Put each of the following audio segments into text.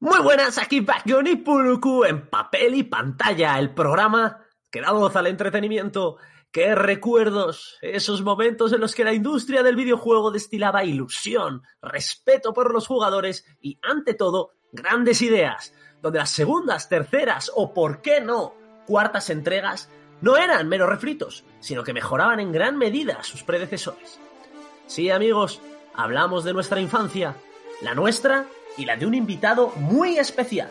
Muy buenas, aquí Backjohnny Puruku en papel y pantalla, el programa que da voz al entretenimiento. Qué recuerdos, esos momentos en los que la industria del videojuego destilaba ilusión, respeto por los jugadores y, ante todo, grandes ideas, donde las segundas, terceras o, por qué no, cuartas entregas no eran meros refritos, sino que mejoraban en gran medida a sus predecesores. Sí, amigos, hablamos de nuestra infancia, la nuestra y la de un invitado muy especial.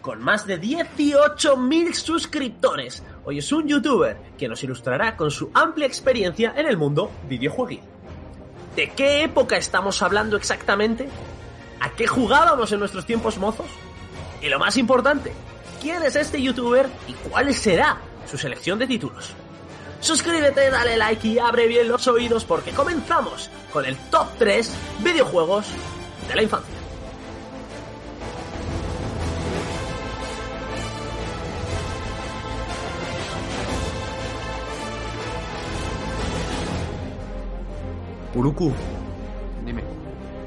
Con más de 18.000 suscriptores, hoy es un youtuber que nos ilustrará con su amplia experiencia en el mundo videojueguil. ¿De qué época estamos hablando exactamente? ¿A qué jugábamos en nuestros tiempos mozos? Y lo más importante, ¿quién es este youtuber y cuál será su selección de títulos? Suscríbete, dale like y abre bien los oídos porque comenzamos con el top 3 videojuegos de la infancia. Puruku, Dime.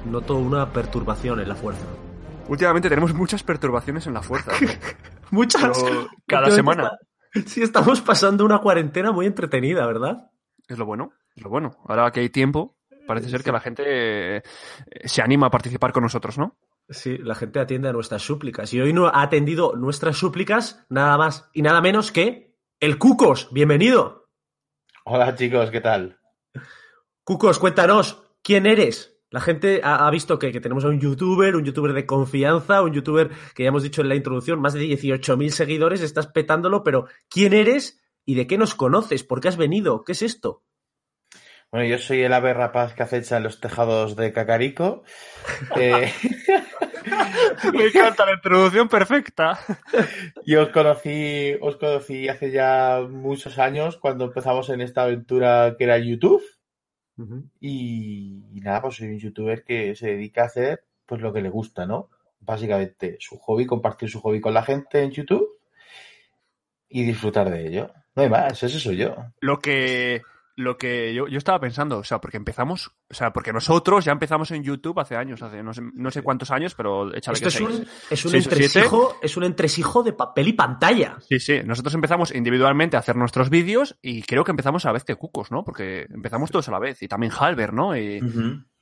noto una perturbación en la fuerza. Últimamente tenemos muchas perturbaciones en la fuerza. ¿no? Muchas. Pero cada semana. Sí, estamos pasando una cuarentena muy entretenida, ¿verdad? Es lo bueno, es lo bueno. Ahora que hay tiempo, parece ser que la gente eh, se anima a participar con nosotros, ¿no? Sí, la gente atiende a nuestras súplicas. Y hoy no ha atendido nuestras súplicas nada más y nada menos que el Cucos. Bienvenido. Hola chicos, ¿qué tal? Cucos, cuéntanos, ¿quién eres? La gente ha, ha visto que, que tenemos a un youtuber, un youtuber de confianza, un youtuber que ya hemos dicho en la introducción, más de 18.000 seguidores, estás petándolo, pero ¿quién eres y de qué nos conoces? ¿Por qué has venido? ¿Qué es esto? Bueno, yo soy el ave rapaz que acecha en los tejados de Cacarico. Eh, Me encanta la introducción perfecta. yo os conocí, os conocí hace ya muchos años cuando empezamos en esta aventura que era YouTube. Y, y nada, pues soy un youtuber que se dedica a hacer pues lo que le gusta, ¿no? Básicamente su hobby, compartir su hobby con la gente en YouTube y disfrutar de ello. No hay más, ese soy yo. Lo que, lo que yo, yo estaba pensando, o sea, porque empezamos, o sea, porque nosotros ya empezamos en YouTube hace años, hace no sé, no sé cuántos años, pero échale Esto que es un, es un Seis o siete. entresijo, es un entresijo de papel y pantalla. Sí, sí, nosotros empezamos individualmente a hacer nuestros vídeos y creo que empezamos a la vez que Cucos, ¿no? Porque empezamos todos a la vez y también Halber, ¿no? Y,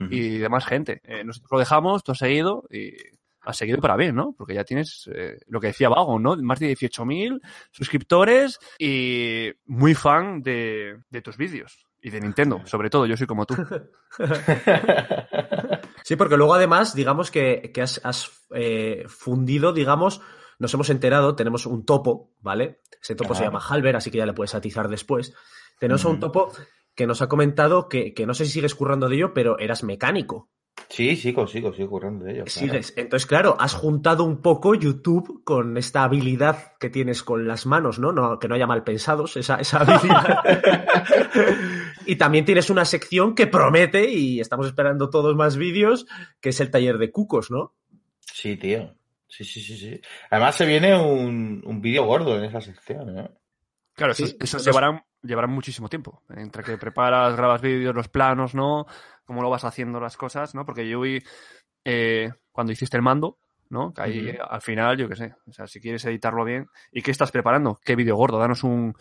y demás gente. Eh, nosotros lo dejamos, has seguido y has seguido para bien, ¿no? Porque ya tienes eh, lo que decía Vago, ¿no? Más de 18.000 suscriptores y muy fan de, de tus vídeos. Y de Nintendo, sobre todo, yo soy como tú. Sí, porque luego además, digamos que, que has, has, eh, fundido, digamos, nos hemos enterado, tenemos un topo, ¿vale? Ese topo se llama Halber, así que ya le puedes atizar después. Tenemos a un topo que nos ha comentado que, que no sé si sigues currando de ello, pero eras mecánico. Sí, sigo, sigo, sigo currando de ello. claro. Entonces, claro, has juntado un poco YouTube con esta habilidad que tienes con las manos, ¿no? no que no haya mal pensados, esa, esa habilidad. y también tienes una sección que promete, y estamos esperando todos más vídeos, que es el taller de cucos, ¿no? Sí, tío. Sí, sí, sí, sí. Además se viene un, un vídeo gordo en esa sección, ¿eh? Claro, Sí, eso, eso llevarán, llevarán muchísimo tiempo. Entre que preparas, grabas vídeos, los planos, ¿no? Cómo lo vas haciendo las cosas, ¿no? Porque yo vi eh, cuando hiciste el mando, ¿no? Que ahí al final, yo qué sé. O sea, si quieres editarlo bien. ¿Y qué estás preparando? ¿Qué vídeo gordo? Danos un,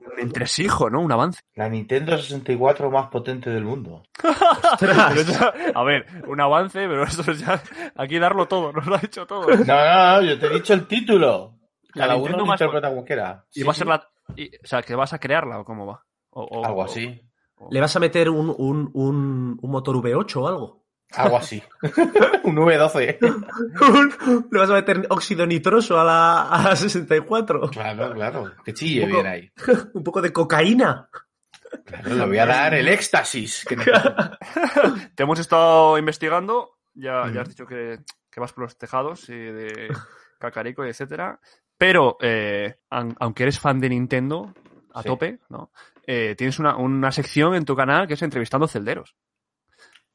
un entresijo, ¿no? Un avance. La Nintendo 64 más potente del mundo. A ver, un avance, pero eso es ya. Aquí darlo todo, nos lo ha dicho todo. No, no, no, yo te he dicho el título. La Cada uno lo más interpreta como quiera. Y Sí, va a ser la. y- o sea, que vas a crearla o cómo va. O- o- Algo o- así. ¿Le vas a meter un, un, un, un motor V8 o algo? Algo así. un V12. ¿Le vas a meter óxido nitroso a la, a la 64? Claro, claro. Que chille Un poco- bien ahí. Un poco de cocaína. Claro, le voy a dar el éxtasis. que. Te hemos estado investigando, ya, ya has dicho que, que vas por los tejados y de, Cacarico, etcétera. Pero, eh, aunque eres fan de Nintendo, a tope, ¿no? Eh, tienes una, una, sección en tu canal que es entrevistando celderos.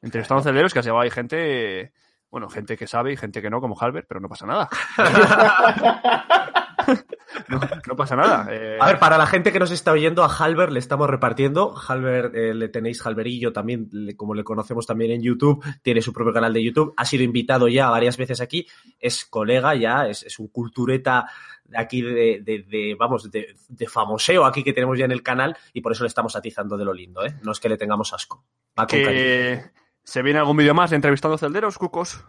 Entrevistando celderos que has llevado ahí gente, bueno, gente que sabe y gente que no, como Halbert, pero no pasa nada. no, pasa nada. Eh. A ver, para la gente que nos está oyendo, a Halbert le estamos repartiendo. Halbert, eh, le tenéis Halberillo también, como le conocemos también en YouTube, tiene su propio canal de YouTube, ha sido invitado ya varias veces aquí, es colega ya, es, un cultureta de aquí de, vamos, de, famoseo aquí que tenemos ya en el canal y por eso le estamos atizando de lo lindo, ¿eh? No es que le tengamos asco. ¿Se viene algún vídeo más de entrevistando celderos, Cucos?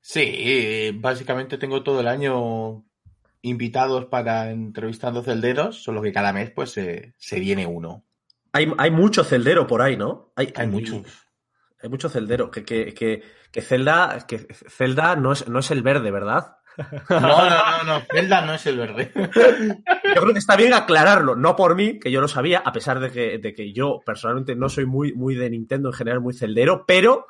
Sí, básicamente tengo todo el año invitados para entrevistando celderos, solo que cada mes pues se viene uno. Hay, hay, mucho celdero por ahí, ¿no? Hay, hay muchos. Hay mucho celdero. Que, que, que, que Zelda, que Zelda no es, no es el verde, ¿verdad? No, no, no, no, Zelda no es el verde. Yo creo que está bien aclararlo, no por mí, que yo lo sabía, a pesar de que, de que yo personalmente no soy muy, muy de Nintendo en general, muy celdero, pero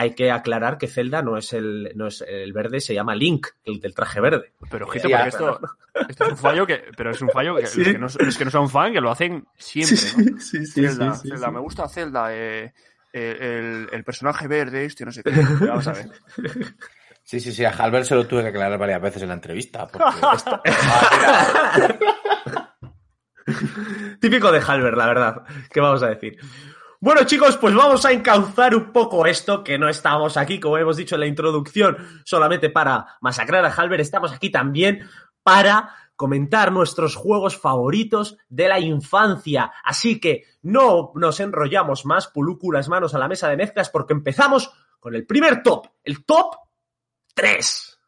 hay que aclarar que Zelda no es el, no es el verde, se llama Link, el del traje verde. Pero ojito, porque esto, esto, es un fallo que, pero es un fallo que, los, que no, que no, son fan, que lo hacen siempre, ¿no? Sí, sí, Zelda, Zelda, me gusta Zelda, eh, el, el, personaje verde, este, no sé qué. Vamos a ver. Sí, sí, sí, a Halbert se lo tuve que aclarar varias veces en la entrevista. Típico de Halbert, la verdad. ¿Qué vamos a decir? Bueno, chicos, pues vamos a encauzar un poco esto, que no estamos aquí, como hemos dicho en la introducción, solamente para masacrar a Halber, estamos aquí también para comentar nuestros juegos favoritos de la infancia. Así que no nos enrollamos más, pulúculas manos a la mesa de mezclas, porque empezamos con el primer top, el top 3.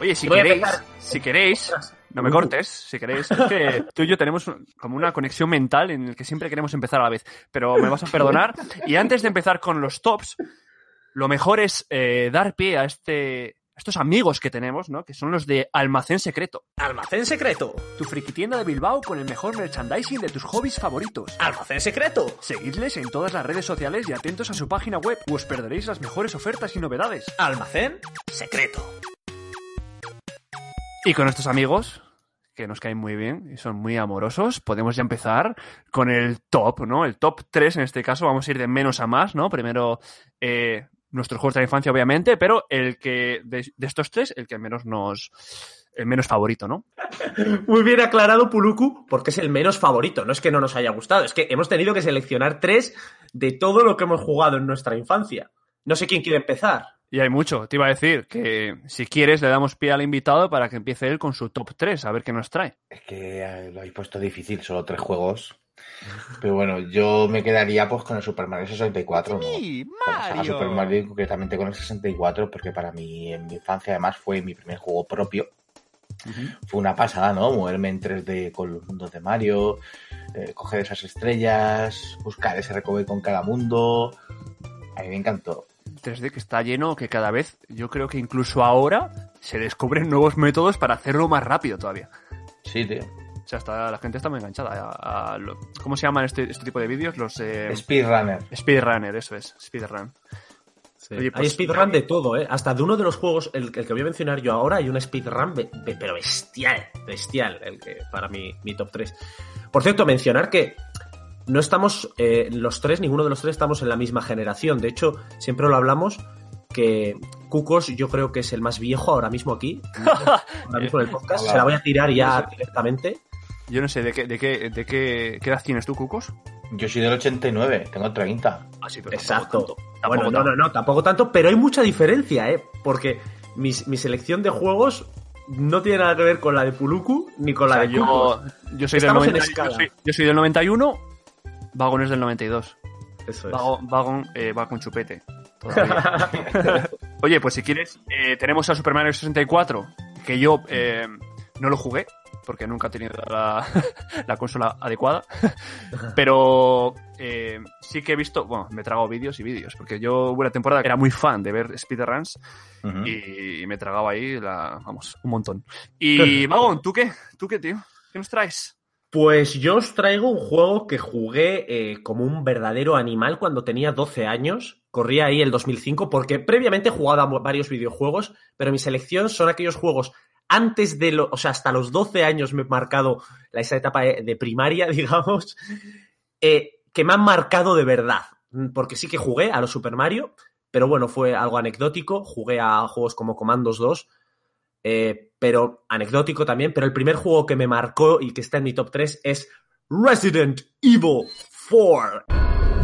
Oye, si queréis, si queréis, no me cortes, si queréis, es que tú y yo tenemos como una conexión mental en el que siempre queremos empezar a la vez, pero me vas a perdonar. Y antes de empezar con los tops, lo mejor es eh, dar pie a este estos amigos que tenemos, ¿no? Que son los de Almacén Secreto. Almacén Secreto. Tu frikitienda de Bilbao con el mejor merchandising de tus hobbies favoritos. Almacén Secreto. Seguidles en todas las redes sociales y atentos a su página web o os perderéis las mejores ofertas y novedades. Almacén Secreto. Y con estos amigos, que nos caen muy bien y son muy amorosos, podemos ya empezar con el top, ¿no? El top 3 en este caso, vamos a ir de menos a más, ¿no? Primero, eh, nuestros juegos de la infancia, obviamente, pero el que, de, estos tres, el que menos nos, el menos favorito, ¿no? Muy bien aclarado, Puluku, porque es el menos favorito. No es que no nos haya gustado, es que hemos tenido que seleccionar tres de todo lo que hemos jugado en nuestra infancia. No sé quién quiere empezar. Y hay mucho. Te iba a decir que si quieres le damos pie al invitado para que empiece él con su top 3, a ver qué nos trae. Es que eh, lo habéis puesto difícil, solo tres juegos. Pero bueno, yo me quedaría pues con el Super Mario 64, sí, Mario. Super Mario concretamente con el 64, porque para mí en mi infancia además fue mi primer juego propio. Fue una pasada, ¿no? Moverme en 3D con los mundos de Mario, eh, coger esas estrellas, buscar ese recoveco con cada mundo. A mí me encantó. 3D que está lleno, que cada vez, yo creo que incluso ahora se descubren nuevos métodos para hacerlo más rápido todavía. Sí, tío. O sea, está, la gente está muy enganchada. A, ¿Cómo se llaman este, este, tipo de vídeos? Los eh, Speedrunner. Speedrunner, eso es. Speedrun. hay pues, speedrun de todo, ¿eh? Hasta de uno de los juegos, el, que voy a mencionar yo ahora, hay una speedrun, pero bestial, bestial, el que para mí, mi top 3. Por cierto, mencionar que no estamos, eh, los tres, ninguno de los tres estamos en la misma generación. De hecho, siempre lo hablamos que Cucos yo creo que es el más viejo ahora mismo aquí, ahora mismo en el podcast. Se la voy a tirar ya directamente. Yo no sé, ¿de qué, de qué, de qué, edad tienes tú, Cucos? Yo soy del 89, tengo 30. Ah, sí, pero Exacto. bueno, no, no, no, tampoco tanto, pero hay mucha diferencia, ¿eh? Porque mi, mi selección de juegos no tiene nada que ver con la de Puluku ni con la de yo, yo soy del yo soy del 91 Vagon es del 92. Eso es. Vagon, eh, va con chupete. Oye, pues si quieres, eh, tenemos a Super Mario 64, que yo eh, no lo jugué, porque nunca he tenido la, consola adecuada. Pero sí que he visto, bueno, me he tragado vídeos y vídeos, porque yo hubo una temporada que era muy fan de ver speedruns y, me tragaba ahí, la, vamos, un montón. Y Vagon, ¿tú qué? ¿Tú qué, tío? ¿Qué nos traes? Pues yo os traigo un juego que jugué eh, como un verdadero animal cuando tenía 12 años. Corría ahí el 2005 porque previamente he jugado a varios videojuegos, pero mi selección son aquellos juegos antes de lo, o sea, hasta los 12 años me he marcado esa etapa de primaria, digamos, eh, que me han marcado de verdad. Porque sí que jugué a los Super Mario, pero bueno, fue algo anecdótico. Jugué a juegos como Commandos 2, eh, pero anecdótico también. Pero el primer juego que me marcó y que está en mi top 3 es Resident Evil 4.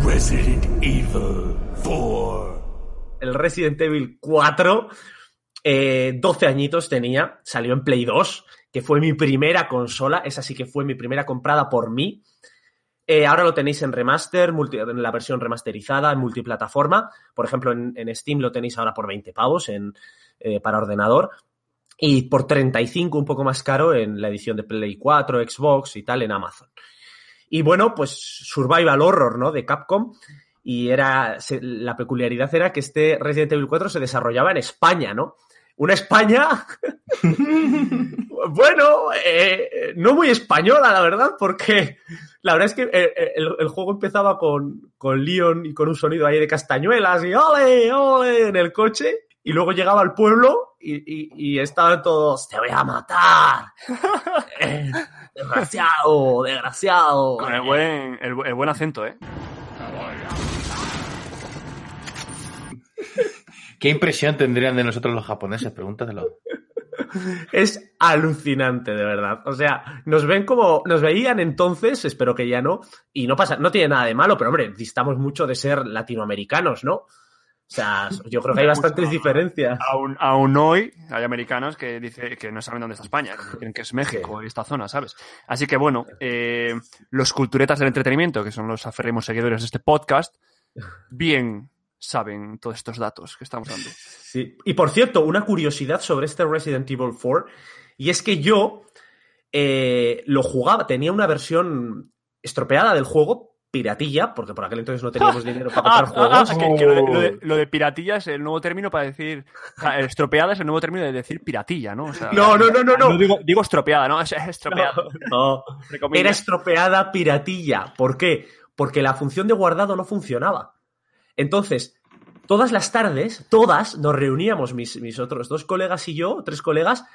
Resident Evil 4. El Resident Evil 4 12 eh, añitos tenía, salió en Play 2, que fue mi primera consola, esa sí que fue mi primera comprada por mí. Eh, ahora lo tenéis en remaster, en la versión remasterizada, en multiplataforma. Por ejemplo, en, Steam lo tenéis ahora por 20 pavos en, eh, para ordenador. Y por 35, un poco más caro, en la edición de Play 4, Xbox y tal, en Amazon. Y bueno, pues Survival Horror, ¿no? De Capcom. Y era, la peculiaridad era que este Resident Evil 4 se desarrollaba en España, ¿no? una España, bueno, eh, no muy española, la verdad, porque la verdad es que eh, eh, el, juego empezaba con, con Leon y con un sonido ahí de castañuelas y ¡ole, ole! en el coche, y luego llegaba al pueblo y, estaban todos, te voy a matar. desgraciado, desgraciado. Con el buen, el buen acento, ¿eh? ¿Qué impresión tendrían de nosotros los japoneses? Pregúntatelo. Es alucinante, de verdad. O sea, nos ven como. Nos veían entonces, espero que ya no. Y no pasa, no tiene nada de malo, pero hombre, distamos mucho de ser latinoamericanos, ¿no? O sea, yo creo que hay bastantes diferencias. Aún, hoy hay americanos que dicen que no saben dónde está España, que creen que es México y esta zona, ¿sabes? Así que bueno, eh, los culturetas del entretenimiento, que son los aferrimos seguidores de este podcast, bien saben todos estos datos que estamos dando. Sí. Y por cierto, una curiosidad sobre este Resident Evil 4, y es que yo eh, lo jugaba, tenía una versión estropeada del juego, piratilla, porque por aquel entonces no teníamos dinero para comprar ah, juegos. Ah, lo, de, piratilla es el nuevo término para decir. estropeada es el nuevo término de decir piratilla, ¿no? no, no, no, no, no. digo, estropeada, ¿no? Es, estropeada. No, Era estropeada piratilla. ¿Por qué? Porque la función de guardado no funcionaba. Entonces, todas las tardes, todas nos reuníamos, mis, mis otros dos colegas y yo, tres colegas,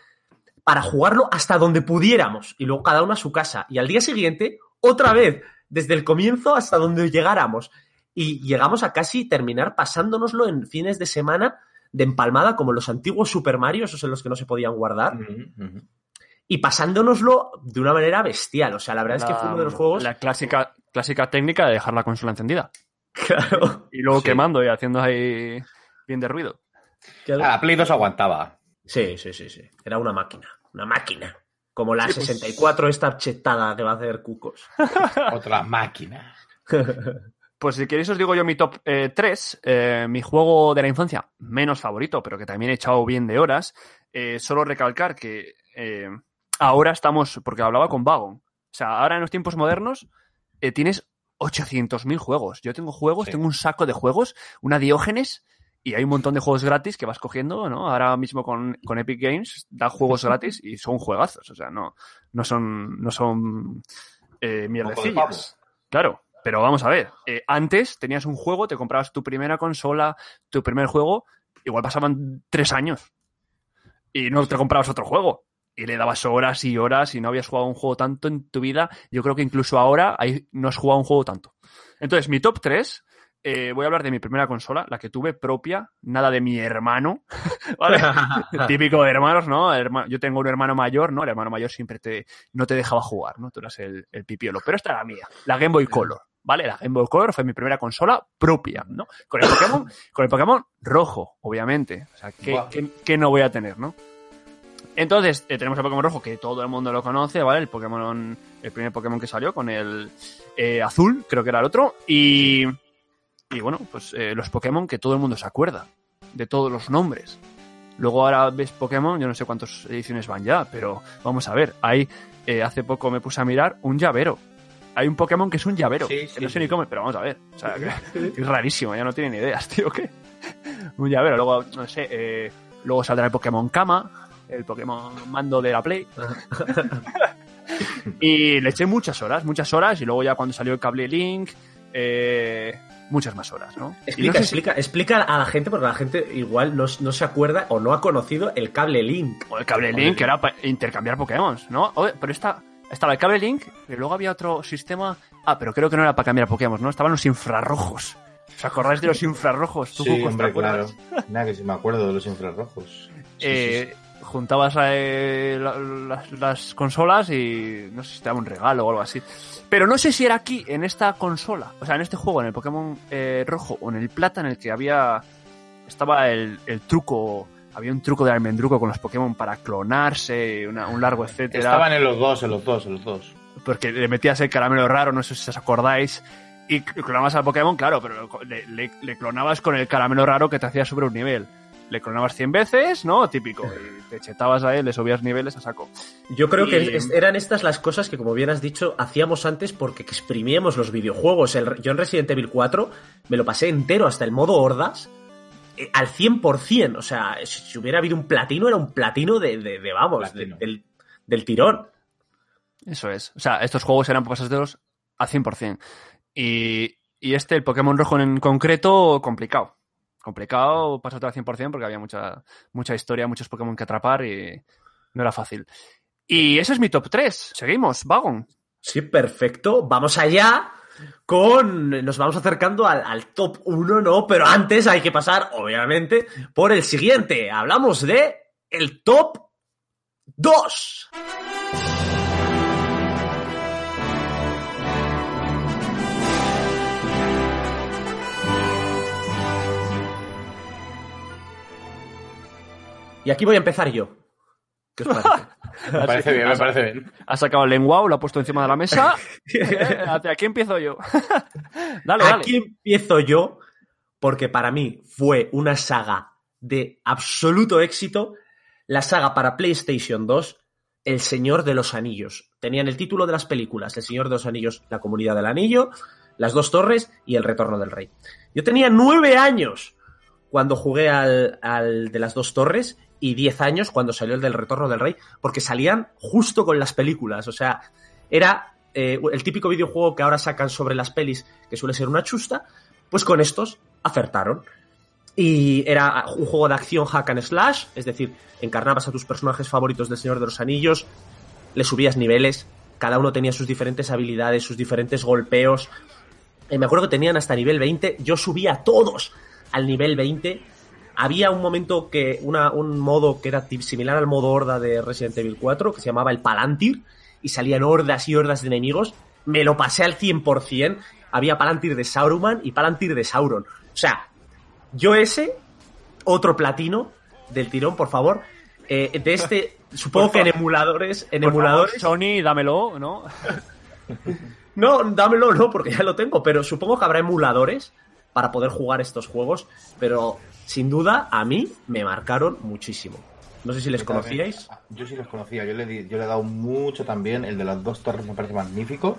para jugarlo hasta donde pudiéramos y luego cada uno a su casa. Y al día siguiente, otra vez, desde el comienzo hasta donde llegáramos. Y llegamos a casi terminar pasándonoslo en fines de semana de empalmada, como los antiguos Super Mario, esos en los que no se podían guardar. Y pasándonoslo de una manera bestial. O sea, la verdad es que fue uno de los juegos. La clásica, clásica técnica de dejar la consola encendida. Claro. Y luego quemando y haciendo ahí bien de ruido. La Play 2 aguantaba. Sí, sí, sí, sí. Era una máquina. Una máquina. Como la 64 pues esta chetada que va a hacer cucos. Otra máquina. Pues si queréis os digo yo mi top 3, eh, eh, mi juego de la infancia menos favorito, pero que también he echado bien de horas. Eh, solo recalcar que ahora estamos, porque hablaba con Vagon, o sea, ahora en los tiempos modernos tienes 800.000 juegos. Yo tengo juegos, tengo un saco de juegos, una Diógenes, y hay un montón de juegos gratis que vas cogiendo, ¿no? Ahora mismo con, Epic Games da juegos gratis y son juegazos, o sea, no, no son, no son eh, mierdecillas. Claro, pero vamos a ver, eh, antes tenías un juego, te comprabas tu primera consola, tu primer juego, igual pasaban tres años y no te comprabas otro juego y le dabas horas y horas y no habías jugado un juego tanto en tu vida, yo creo que incluso ahora no has jugado un juego tanto. Entonces, mi top 3, eh, voy a hablar de mi primera consola, la que tuve propia, nada de mi hermano, ¿vale? Típico de hermanos, ¿no? Yo tengo un hermano mayor, ¿no? El hermano mayor siempre te, no te dejaba jugar, ¿no? Tú eras el, el pipiolo. Pero esta era la mía, la Game Boy Color. ¿vale? La Game Boy Color fue mi primera consola propia, ¿no? Con el Pokémon, con el Pokémon rojo, obviamente. O sea, ¿qué, no voy a tener, no? Entonces, eh, tenemos el Pokémon rojo, que todo el mundo lo conoce, ¿vale? El Pokémon, el primer Pokémon que salió con el eh, azul, creo que era el otro. Y, y bueno, pues eh, los Pokémon que todo el mundo se acuerda, de todos los nombres. Luego ahora ves Pokémon, yo no sé cuántas ediciones van ya, pero vamos a ver, hay, hace poco me puse a mirar un llavero. Hay un Pokémon que es un llavero, que no sé ni cómo, pero vamos a ver. O sea, es rarísimo, ya no tienen ideas, tío, ¿qué? Un llavero, luego, no sé, luego saldrá el Pokémon Kama, el Pokémon mando de la Play. y le eché muchas horas, muchas horas, y luego ya cuando salió el cable Link, eh, muchas más horas, ¿no? Explica, no explica, si... explica a la gente, porque la gente igual no, no, se acuerda o no ha conocido el cable Link. O el cable Link, que era para intercambiar Pokémon, ¿no? pero esta, estaba el cable Link, pero luego había otro sistema. Ah, pero creo que no era para cambiar Pokémon, ¿no? Estaban los infrarrojos. ¿Os acordáis de los infrarrojos? ¿Tú, sí, hombre, claro. Nada, que si me acuerdo de los infrarrojos. Sí, eh, sí, juntabas eh, las, las, consolas y no sé si te daba un regalo o algo así. Pero no sé si era aquí, en esta consola, o sea, en este juego, en el Pokémon eh, rojo o en el plata, en el que había. Estaba el, el truco. Había un truco de almendruco con los Pokémon para clonarse, una, un largo etcétera. Estaban en los dos, en los dos, en los dos. Porque le metías el caramelo raro, no sé si os acordáis. Y clonabas al Pokémon, claro, pero le, le, le clonabas con el caramelo raro que te hacía sobre un nivel le clonabas 100 veces, ¿no? Típico. Te chetabas a él, le subías niveles a saco. Yo creo y... que eran estas las cosas que, como bien has dicho, hacíamos antes porque exprimíamos los videojuegos. El, yo en Resident Evil 4 me lo pasé entero hasta el modo hordas eh, al 100%. O sea, si hubiera habido un platino, era un platino de, de, de vamos, de, del, del, tirón. Eso es. O sea, estos juegos eran pasajeros al 100%. Y, y este, el Pokémon rojo en concreto, complicado complicado, pasó al 100% porque había mucha, mucha historia, muchos Pokémon que atrapar y no era fácil. Y ese es mi top 3. Seguimos, Vagon. Sí, perfecto. Vamos allá con. Nos vamos acercando al, al, top 1, ¿no? Pero antes hay que pasar, obviamente, por el siguiente. Hablamos de el top 2. Y aquí voy a empezar yo. ¿Qué os parece? me parece bien, me parece bien. Ha sacado el lenguao, lo ha puesto encima de la mesa. Aquí empiezo yo. dale, dale. Aquí empiezo yo, porque para mí fue una saga de absoluto éxito. La saga para PlayStation 2, El Señor de los Anillos. Tenían el título de las películas, El Señor de los Anillos, La Comunidad del Anillo, Las Dos Torres y El Retorno del Rey. Yo tenía nueve años cuando jugué al, al de las dos torres y 10 años cuando salió el del Retorno del Rey, porque salían justo con las películas. O sea, era eh, el típico videojuego que ahora sacan sobre las pelis, que suele ser una chusta, pues con estos acertaron. Y era un juego de acción hack and slash, es decir, encarnabas a tus personajes favoritos del Señor de los Anillos, le subías niveles, cada uno tenía sus diferentes habilidades, sus diferentes golpeos. Y me acuerdo que tenían hasta nivel 20, yo subía a todos al nivel 20 había un momento que, una, un modo que era similar al modo horda de Resident Evil 4, que se llamaba el Palantir, y salían hordas y hordas de enemigos. Me lo pasé al 100%. Había Palantir de Sauruman y Palantir de Sauron. O sea, yo ese, otro platino del tirón, por favor. Eh, de este, supongo que en emuladores, en emuladores. Favor, Sony, dámelo, ¿no? no, dámelo, no, porque ya lo tengo, pero supongo que habrá emuladores para poder jugar estos juegos, pero sin duda a mí me marcaron muchísimo. No sé si les conocíais. Yo sí les conocía, yo le, di, yo le he dado mucho también, el de las dos torres me parece magnífico.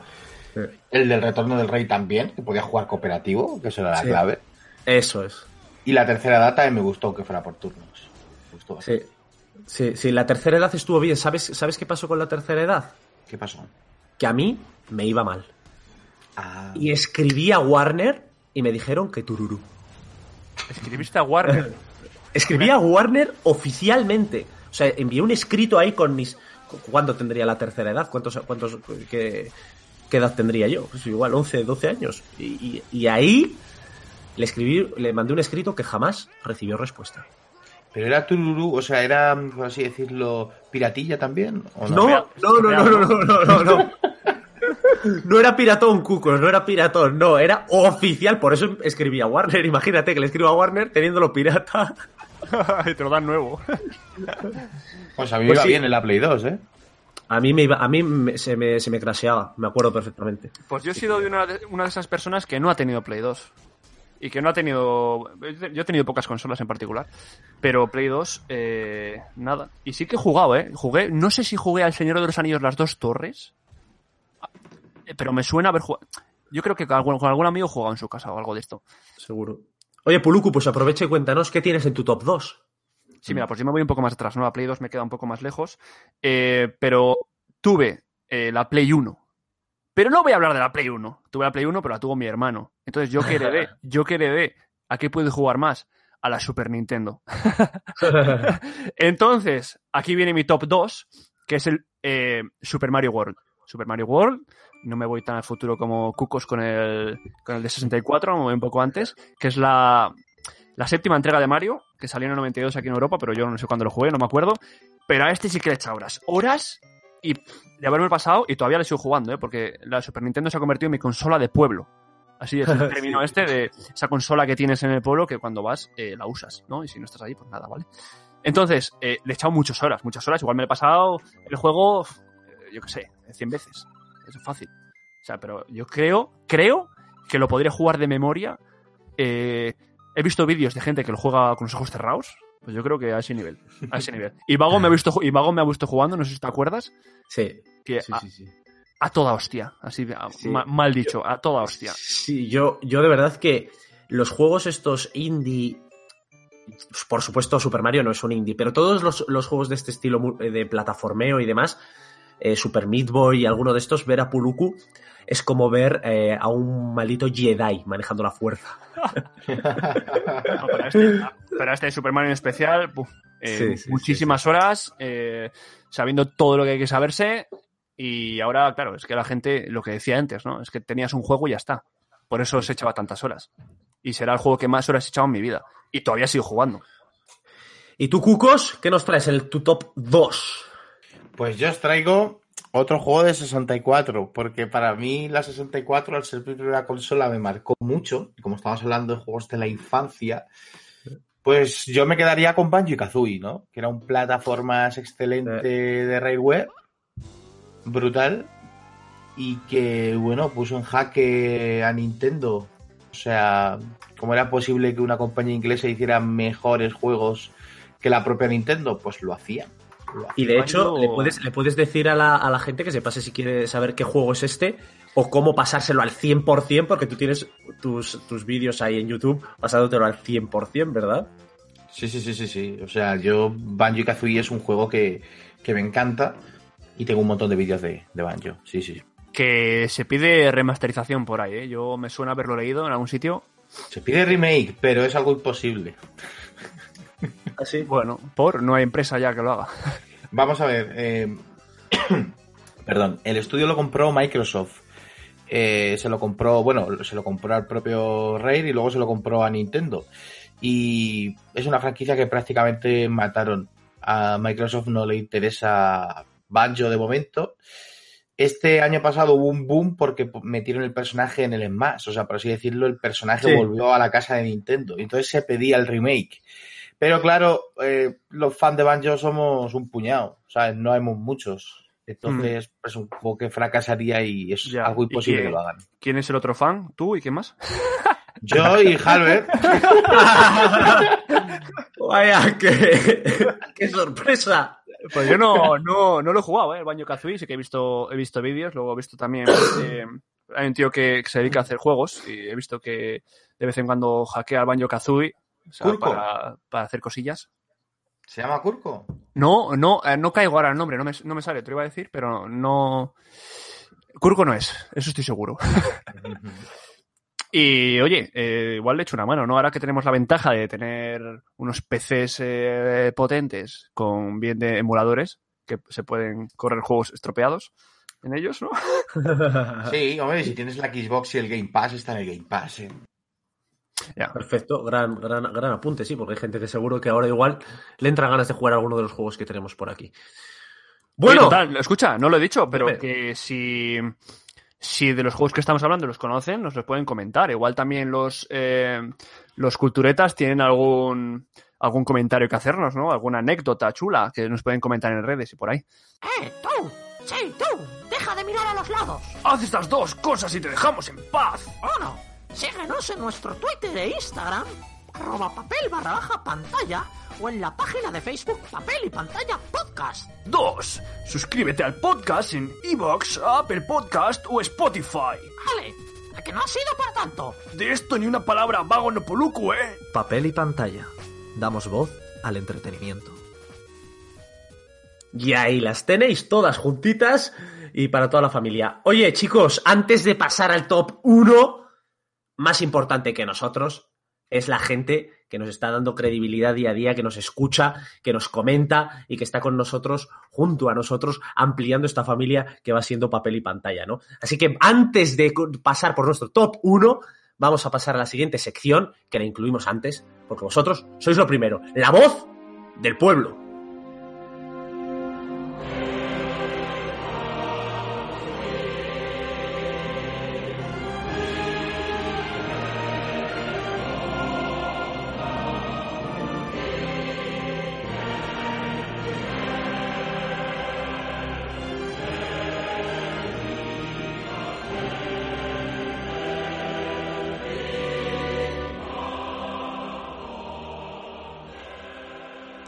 Sí. El del retorno del rey también, que podía jugar cooperativo, que eso era la sí. clave. Eso es. Y la tercera data me gustó que fuera por turnos. Me gustó sí. sí, sí, la tercera edad estuvo bien. ¿Sabes, ¿Sabes qué pasó con la tercera edad? ¿Qué pasó? Que a mí me iba mal. Ah. Y escribí a Warner y me dijeron que Tururu. ¿Escribiste a Warner? Escribí a Warner oficialmente. O sea, envié un escrito ahí con mis. ¿Cuándo tendría la tercera edad? ¿Cuántos, cuántos, qué, qué edad tendría yo? Pues igual 11, 12 años. Y, y, y, ahí le escribí, le mandé un escrito que jamás recibió respuesta. Pero era Tururu, o sea, era, por así decirlo, piratilla también. ¿o no? No, no, no, no, no, no, no, no. No era piratón, Cucos, no era piratón, no, era oficial, por eso escribí a Warner. Imagínate que le escribo a Warner teniéndolo pirata. y te lo dan nuevo. Pues a mí me pues iba sí. bien en la Play 2, ¿eh? A mí me iba, a mí me, se, me, se me crasheaba, me acuerdo perfectamente. Pues yo he sido de una, de una de esas personas que no ha tenido Play 2 y que no ha tenido. Yo he tenido pocas consolas en particular, pero Play 2, eh, nada. Y sí que he jugado, ¿eh? Jugué, no sé si jugué al Señor de los Anillos las dos torres, pero me suena haber jugado. Yo creo que con algún, con algún amigo he jugado en su casa o algo de esto. Seguro. Oye, Puluku, pues aprovecha y cuéntanos qué tienes en tu top 2. Sí, mira, pues yo me voy un poco más atrás, ¿no? A Play 2 me queda un poco más lejos. Eh, pero tuve eh, la Play 1. Pero no voy a hablar de la Play 1. Tuve la Play 1, pero la tuvo mi hermano. Entonces yo que heredé, yo que heredé, ¿a qué puedo jugar más? A la Super Nintendo. Entonces, aquí viene mi top 2, que es el eh, Super Mario World. Super Mario World, no me voy tan al futuro como Cucos con el, con el de 64, me voy un poco antes, que es la, la séptima entrega de Mario, que salió en el 92 aquí en Europa, pero yo no sé cuándo lo jugué, no me acuerdo. Pero a este sí que le he echado horas. Horas y de haberme pasado, y todavía le sigo jugando, ¿eh? porque la Super Nintendo se ha convertido en mi consola de pueblo. Así es el término este de esa consola que tienes en el pueblo que cuando vas eh, la usas, ¿no? Y si no estás ahí, pues nada, ¿vale? Entonces, eh, le he echado muchas horas, muchas horas. Igual me lo he pasado el juego, yo qué sé, 100 veces. Eso es fácil. O sea, pero yo creo, creo que lo podría jugar de memoria. Eh, he visto vídeos de gente que lo juega con los ojos cerrados. Pues yo creo que a ese nivel. A ese nivel. Y Vago me ha visto, y Vago me ha visto jugando, no sé si te acuerdas. Sí. Que sí, a, sí, sí. a toda hostia. Así, a- Sí. ma- mal dicho, a toda hostia. Sí, yo, yo de verdad que los juegos estos indie, por supuesto Super Mario no es un indie, pero todos los, los juegos de este estilo mu- de plataformeo y demás, eh, Super Meat Boy y alguno de estos, ver a Puluku es como ver eh, a un maldito Jedi manejando la fuerza. No, pero, este, pero este Super Mario en especial, puf, eh, Sí, sí, muchísimas horas, sabiendo todo lo que hay que saberse. Y ahora, claro, es que la gente, lo que decía antes, ¿no? Es que tenías un juego y ya está. Por eso se echaba tantas horas. Y será el juego que más horas he echado en mi vida. Y todavía sigo jugando. ¿Y tú, Cucos, qué nos traes? El tu top 2. Pues yo os traigo otro juego de 64, porque para mí la 64, al ser mi primera consola, me marcó mucho. Y como estamos hablando de juegos de la infancia, pues yo me quedaría con Banjo y Kazooie, ¿no? Que era un plataformas excelente de Railware, brutal, y que, bueno, puso en jaque a Nintendo. O sea, ¿cómo era posible que una compañía inglesa hiciera mejores juegos que la propia Nintendo? Pues lo hacía. Y de hecho, le puedes, le puedes decir a la, a la gente que se pase si quiere saber qué juego es este o cómo pasárselo al 100%, porque tú tienes tus, tus vídeos ahí en YouTube pasándotelo al 100%, ¿verdad? Sí, sí, sí, sí, sí. O sea, yo Banjo y Kazooie es un juego que, que me encanta y tengo un montón de vídeos de, de Banjo. Sí, sí. Que se pide remasterización por ahí, ¿eh? Yo me suena haberlo leído en algún sitio. Se pide remake, pero es algo imposible. Así. Bueno, por no hay empresa ya que lo haga. Vamos a ver. eh, Perdón, el estudio lo compró Microsoft. Eh, se lo compró, bueno, se lo compró al propio Rare y luego se lo compró a Nintendo. Y es una franquicia que prácticamente mataron. A Microsoft no le interesa Banjo de momento. Este año pasado hubo un boom porque metieron el personaje en el Smash. O sea, por así decirlo, el personaje Sí. volvió a la casa de Nintendo. Entonces se pedía el remake. Pero claro, eh, los fans de Banjo somos un puñado, ¿sabes? No hay muchos. Entonces, es un juego que fracasaría y es Ya, algo ¿y imposible que lo hagan. ¿Quién es el otro fan? ¿Tú y qué más? Yo y Halbert, Vaya, qué, qué sorpresa. Pues yo no, no, no lo he jugado, ¿eh? El Banjo Kazooie, sí que he visto, he visto vídeos, luego he visto también. eh, hay un tío que, que se dedica a hacer juegos y he visto que de vez en cuando hackea al Banjo Kazooie o sea, Kurko. para, para hacer cosillas. ¿se llama Kurko? No, no, eh, no caigo ahora el nombre, no me, no me sale, te lo iba a decir, pero no. Kurko no es, eso estoy seguro. Y oye, eh, igual le echo una mano, ¿no? Ahora que tenemos la ventaja de tener unos PCs eh, potentes con bien de emuladores que se pueden correr juegos estropeados en ellos, ¿no? Sí, hombre, si tienes la Xbox y el Game Pass, está en el Game Pass, ¿eh? Perfecto, gran, gran, gran apunte, sí, porque hay gente que seguro que ahora igual le entran ganas de jugar a alguno de los juegos que tenemos por aquí. Bueno, total, escucha, no lo he dicho, pero Dime. que si, si de los juegos que estamos hablando los conocen, nos los pueden comentar. Igual también los, eh, los culturetas tienen algún, algún comentario que hacernos, ¿no? Alguna anécdota chula que nos pueden comentar en redes y por ahí. ¡Eh, tú! ¡Sí, tú! ¡Deja de mirar a los lados! Haz estas dos cosas y te dejamos en paz. ¡Oh, no! Síguenos en nuestro Twitter e Instagram, arroba papel barra baja pantalla, o en la página de Facebook Papel y Pantalla Podcast. Dos, suscríbete al podcast en Evox, Apple Podcast o Spotify. ¡Ale! ¿A que no ha sido para tanto? De esto ni una palabra vago no poluco, ¿eh? papel y pantalla. Damos voz al entretenimiento. Y ahí las tenéis todas juntitas y para toda la familia. Oye, chicos, antes de pasar al top 1, más importante que nosotros es la gente que nos está dando credibilidad día a día, que nos escucha, que nos comenta y que está con nosotros, junto a nosotros, ampliando esta familia que va siendo papel y pantalla, ¿no? Así que antes de pasar por nuestro top 1, vamos a pasar a la siguiente sección, que la incluimos antes, porque vosotros sois lo primero, la voz del pueblo.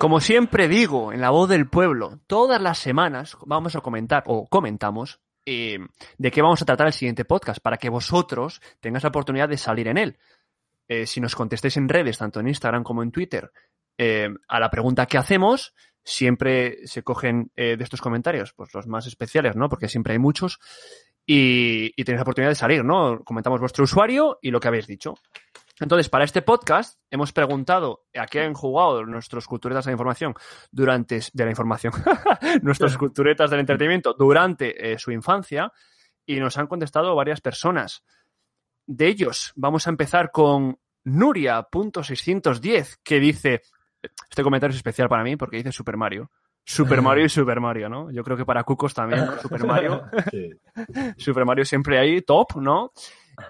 Como siempre digo, en la voz del pueblo, todas las semanas vamos a comentar o comentamos eh, de qué vamos a tratar el siguiente podcast para que vosotros tengáis la oportunidad de salir en él. Eh, si nos contestéis en redes, tanto en Instagram como en Twitter, eh, a la pregunta que hacemos, siempre se cogen de estos comentarios, pues los más especiales, ¿no? Porque siempre hay muchos. Y, y tenéis la oportunidad de salir, ¿no? Comentamos vuestro usuario y lo que habéis dicho. Entonces, para este podcast hemos preguntado a qué han jugado nuestros culturetas de la información durante de la información, nuestros culturetas del entretenimiento durante eh, su infancia y nos han contestado varias personas. De ellos, vamos a empezar con Nuria.610, que dice, este comentario es especial para mí porque dice Super Mario. Super Mario y Super Mario, ¿no? Yo creo que para Cucos también, Super Mario. Super Mario siempre ahí, top, ¿no?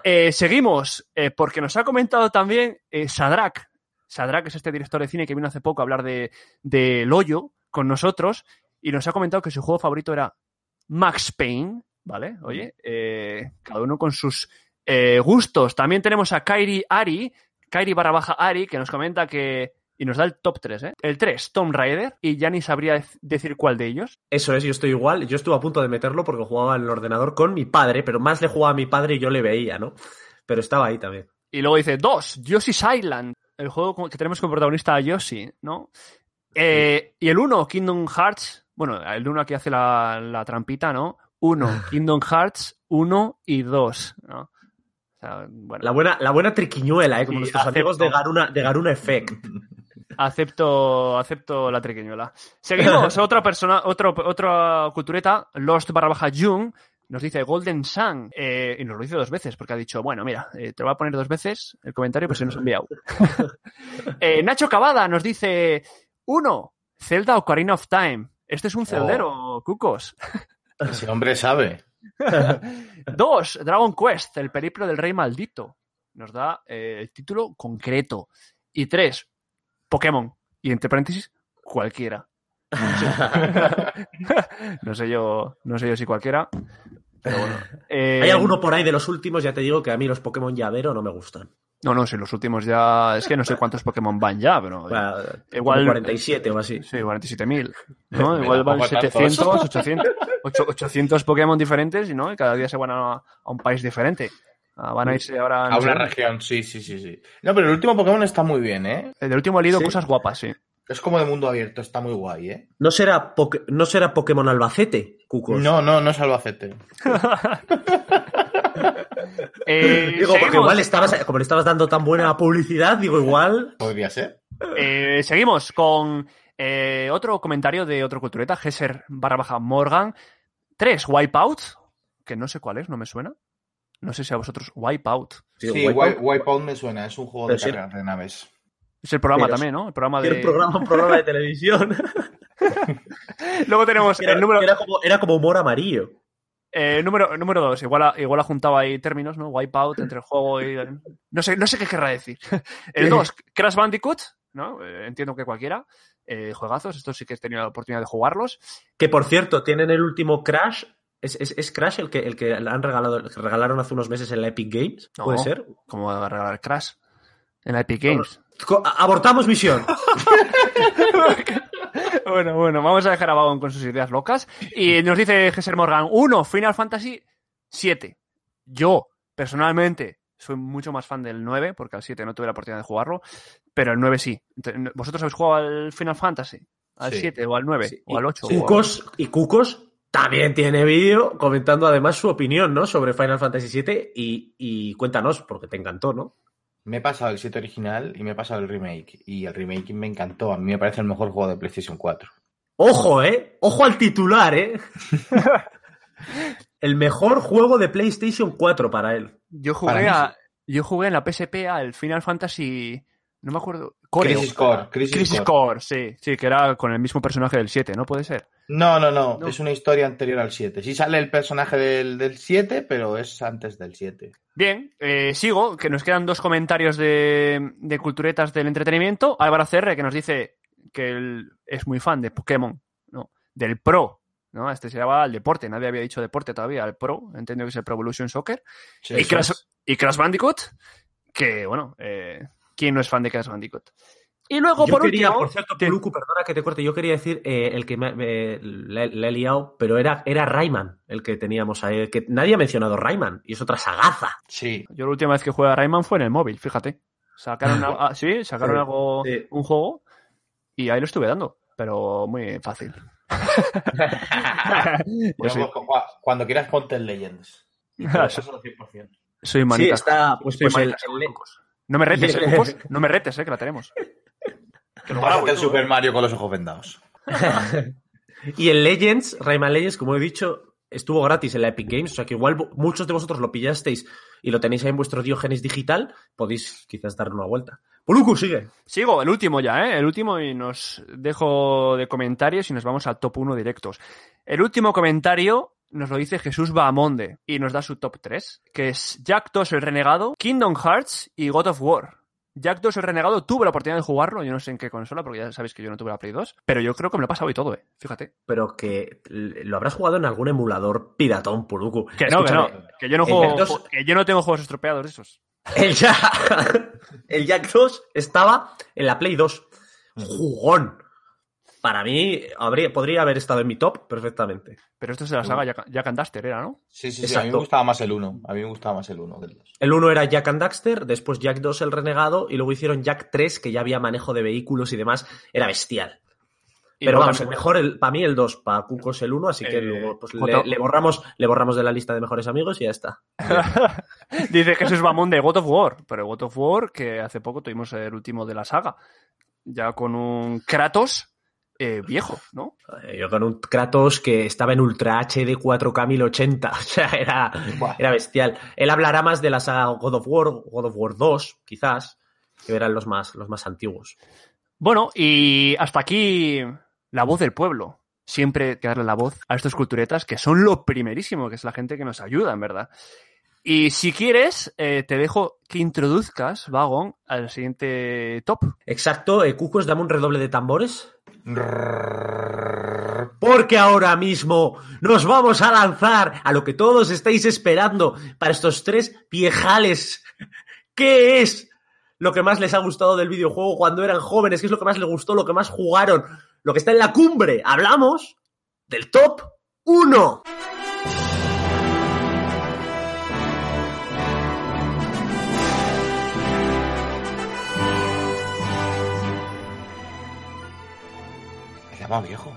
Eh, seguimos, eh, porque nos ha comentado también eh, Sadrak. Sadrak es este director de cine que vino hace poco a hablar de, de Loyo con nosotros y nos ha comentado que su juego favorito era Max Payne, ¿vale? Oye, cada uno con sus gustos. También tenemos a Kairi Ari, Kairi barra baja Ari, que nos comenta que y nos da el top 3, ¿eh? El 3, Tomb Raider, y ya ni sabría decir cuál de ellos. Eso es, yo estoy igual. Yo estuve a punto de meterlo porque jugaba en el ordenador con mi padre, pero más le jugaba a mi padre y yo le veía, ¿no? Pero estaba ahí también. Y luego dice, 2, Yoshi's Island, el juego que tenemos como protagonista a Yoshi, ¿no? Eh, y el 1, Kingdom Hearts, bueno, el 1 aquí hace la, la trampita, ¿no? 1, Kingdom Hearts 1 y 2, ¿no? O sea, bueno. La buena, la buena triquiñuela, ¿eh? Como Sí, nuestros acepto. amigos de Garuna, de Garuna Effect. Acepto, acepto la triquiñuela. Seguimos, otra persona, otro, otra cultureta, Lost barra baja Jung, nos dice Golden Sun, eh, y nos lo dice dos veces, porque ha dicho, bueno, mira, eh, te lo voy a poner dos veces el comentario, pues se nos ha enviado. Eh, Nacho Cavada nos dice, uno, Zelda Ocarina of Time. Este es un celdero, Cucos. Ese hombre sabe. Dos, Dragon Quest, el periplo del rey maldito. Nos da el título concreto. Y tres, Pokémon. Y entre paréntesis, cualquiera. No sé, yo, no sé yo si cualquiera. Pero bueno. Eh, Hay alguno por ahí de los últimos, ya te digo que a mí los Pokémon llavero no me gustan. No, no, si los últimos ya. Es que no sé cuántos Pokémon van ya, pero. Bueno, igual- como 47 o así. Sí, 47.000. ¿no? Me Igual van tampoco tantos. 700, 800, ocho- 800 Pokémon diferentes y ¿no? Y cada día se van a, a un país diferente. Ah, van a irse ahora. no A una sé, región, sí, sí, sí, sí. No, pero el último Pokémon está muy bien, ¿eh? El del último he leído Sí. cosas guapas, sí. Es como de mundo abierto, está muy guay, ¿eh? ¿No será, ¿No será Pokémon Albacete, Cucos? No, no, no es Albacete. Eh, Digo, porque igual estabas, como le estabas dando tan buena publicidad, digo, igual. Podría ser. Eh, seguimos con eh, otro comentario de otro cultureta, Gesser barra baja Morgan. Tres, Wipeout, que no sé cuál es, no me suena. No sé si a vosotros, Wipeout. Sí, Wipeout. Wipe- Wipeout me suena, es un juego de sí. carreras de naves. Es el programa Pero- también, ¿no? El programa de... un programa, un programa de televisión. Luego tenemos Era, el número, era como, era como humor amarillo. eh, número, número dos. Igual ha, igual ha juntado ahí términos, ¿no? Wipeout entre el juego y... No sé, no sé qué querrá decir. El dos, Crash Bandicoot, ¿no? Eh, entiendo que cualquiera. Eh, juegazos, estos sí que he tenido la oportunidad de jugarlos. Que por cierto, tienen el último Crash. ¿Es, es, es Crash el que, el que le han regalado, el que regalaron hace unos meses en la Epic Games? No. ¿Puede ser? Como va a regalar Crash en la Epic Games. Abortamos misión. Bueno, bueno, vamos a dejar a Vagon con sus ideas locas. Y nos dice Gesser Morgan, uno, Final Fantasy 7. Yo, personalmente, soy mucho más fan del 9, porque al 7 no tuve la oportunidad de jugarlo, pero el 9 sí. ¿Vosotros habéis jugado al Final Fantasy? al Sí. 7 o al 9 Sí, o al 8. y Cucos, y Cucos también tiene vídeo comentando además su opinión, ¿no? Sobre Final Fantasy VII y, y cuéntanos, porque te encantó, ¿no? Me he pasado el 7 original y me he pasado el remake. Y el remake me encantó. A mí me parece el mejor juego de PlayStation 4. Ojo, ¿eh? Ojo al titular, ¿eh? El mejor juego de PlayStation 4 para él. Yo jugué, a, yo jugué en la PSP al Final Fantasy. No me acuerdo. Core. Crisis Core. Crisis, Crisis Core. Core, sí, sí, que era con el mismo personaje del 7, ¿no puede ser? No, no, no, No. Es una historia anterior al 7. Sí sale el personaje del, del 7, pero es antes del 7. Bien, eh, sigo, que nos quedan dos comentarios de, de culturetas del entretenimiento. Álvaro CR, que nos dice que él es muy fan de Pokémon, ¿no? Del Pro, ¿no? Este se llama al deporte, nadie había dicho deporte todavía, el Pro, entiendo que es el Pro Evolution Soccer. Sí, y, Crash, y Crash Bandicoot, que, bueno, eh, ¿quién no es fan de Crash Bandicoot? Y luego, Yo por quería, último... por cierto, Sí. Perdona que te corte, yo quería decir eh, el que me, me- le, le he liado, pero era, era Rayman el que teníamos ahí, que nadie ha mencionado Rayman, y es otra sagaza. Sí. Yo la última vez que jugué a Rayman fue en el móvil, fíjate. Sacaron, a- ah, sí, sacaron Sí, algo, sí. un juego y ahí lo estuve dando, pero muy fácil. Soy, pues, cuando quieras ponte el Legends. Te al 100%. soy Sí, manita. está, pues, soy pues el- el- Cucos. No me retes, eh. No me retes, eh, que la tenemos. Que lo Super eh. Mario con los ojos vendados. Y el Legends, Rayman Legends, como he dicho, estuvo gratis en la Epic Games, o sea que igual muchos de vosotros lo pillasteis y lo tenéis ahí en vuestro Diógenes digital, podéis quizás darle una vuelta. Puluku, sigue. Sigo, el último ya, ¿eh? El último y nos dejo de comentarios y nos vamos al top 1 directos. El último comentario nos lo dice Jesús Bahamonde y nos da su top 3, que es Jack 2 el Renegado, Kingdom Hearts y God of War. Jack 2 el Renegado tuve la oportunidad de jugarlo, yo no sé en qué consola, porque ya sabéis que yo no tuve la Play 2, pero yo creo que me lo he pasado y todo, ¿eh? Fíjate. Pero que lo habrás jugado en algún emulador piratón, Puluku. Que no, que no, que yo no juego, Jack 2 que yo no tengo juegos estropeados de esos. El Jack, el Jack 2 estaba en la Play 2. Jugón. Para mí habría, podría haber estado en mi top perfectamente. Pero esto es de la saga Jack, Jack and Daxter, ¿era, no? Sí, sí, sí. A mí me gustaba más el 1. A mí me gustaba más el 1 que el 2. El 1 era Jack and Daxter, después Jack 2 el renegado y luego hicieron Jack 3 que ya había manejo de vehículos y demás. Era bestial. Y Pero vamos, el mejor, el, para mí el 2, para Cucos el 1, así que Eh, luego pues, le borramos, le borramos de la lista de mejores amigos y ya está. Dice Jesús Bamón de God of War, pero God of War, que hace poco tuvimos el último de la saga, ya con un Kratos eh, viejo, ¿no? Yo con un Kratos que estaba en Ultra HD 4K 1080, o sea, era, era bestial. Él hablará más de la saga God of War, God of War 2, quizás, que eran los más, los más antiguos. Bueno, y hasta aquí la voz del pueblo. Siempre que darle la voz a estos culturetas que son lo primerísimo, que es la gente que nos ayuda, en verdad. Y si quieres, eh, te dejo que introduzcas, Vagon, al siguiente top. Exacto, eh, Cucos, dame un redoble de tambores. Porque ahora mismo nos vamos a lanzar a lo que todos estáis esperando para estos tres viejales. ¿Qué es lo que más les ha gustado del videojuego cuando eran jóvenes? ¿Qué es lo que más les gustó? ¿Lo que más jugaron? Lo que está en la cumbre. Hablamos del top 1. Me llama viejo.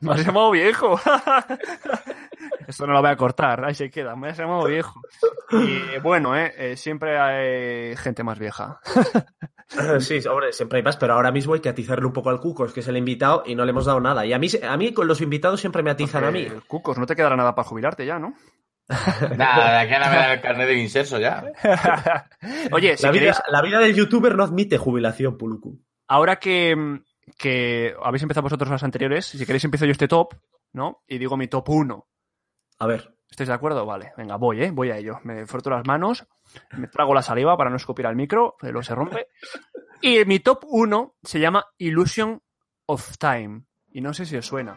Me has llamado viejo. Esto no lo voy a cortar, ahí se queda. Me has llamado viejo. Y bueno, eh, eh, siempre hay gente más vieja. Sí, hombre, siempre hay más, pero ahora mismo hay que atizarle un poco al Cucos, que es el invitado, y no le hemos dado nada. Y a mí, a mí con los invitados siempre me atizan a mí. Cucos, no te quedará nada para jubilarte ya, ¿no? Nada, de aquí a nada me dan el carnet de inserso ya. Oye, si la, queréis, vida, la vida del youtuber no admite jubilación, Puluku. ahora que, que habéis empezado vosotros las anteriores, si queréis empiezo yo este top, ¿no? Y digo mi top 1. A ver. ¿Estáis de acuerdo? Vale, venga, voy, ¿eh? Voy a ello. Me froto las manos, me trago la saliva para no escupir al micro, pero se rompe. Y mi top 1 se llama Illusion of Time. Y no sé si os suena.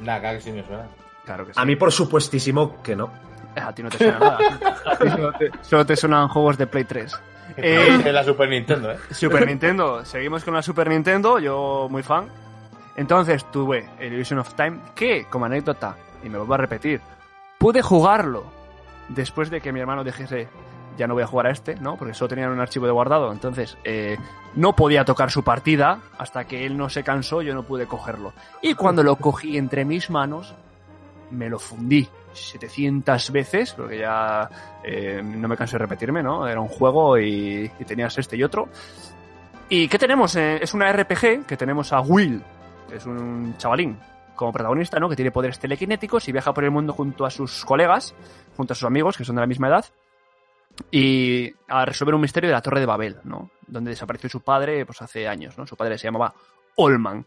Nada, claro que sí me suena. Claro que sí. A mí, por supuestísimo, que no. A ti no te suena nada. A ti solo te, solo te suenan juegos de Play 3. Eh, la Super Nintendo, ¿eh? Super Nintendo. Seguimos con la Super Nintendo, yo muy fan. Entonces tuve el Illusion of Time, que, como anécdota, y me vuelvo a repetir, pude jugarlo después de que mi hermano dejase ya no voy a jugar a este, ¿no? Porque solo tenían un archivo de guardado. Entonces, eh, no podía tocar su partida hasta que él no se cansó, yo no pude cogerlo. Y cuando lo cogí entre mis manos, me lo fundí 700 veces, porque ya eh, no me canso de repetirme, ¿no? Era un juego y, y tenías este y otro. ¿Y qué tenemos? Eh, es una RPG que tenemos a Will, que es un chavalín como protagonista, ¿no? Que tiene poderes telequinéticos y viaja por el mundo junto a sus colegas, junto a sus amigos, que son de la misma edad, y a resolver un misterio de la Torre de Babel, ¿no? Donde desapareció su padre, pues hace años, ¿no? Su padre se llamaba Olman.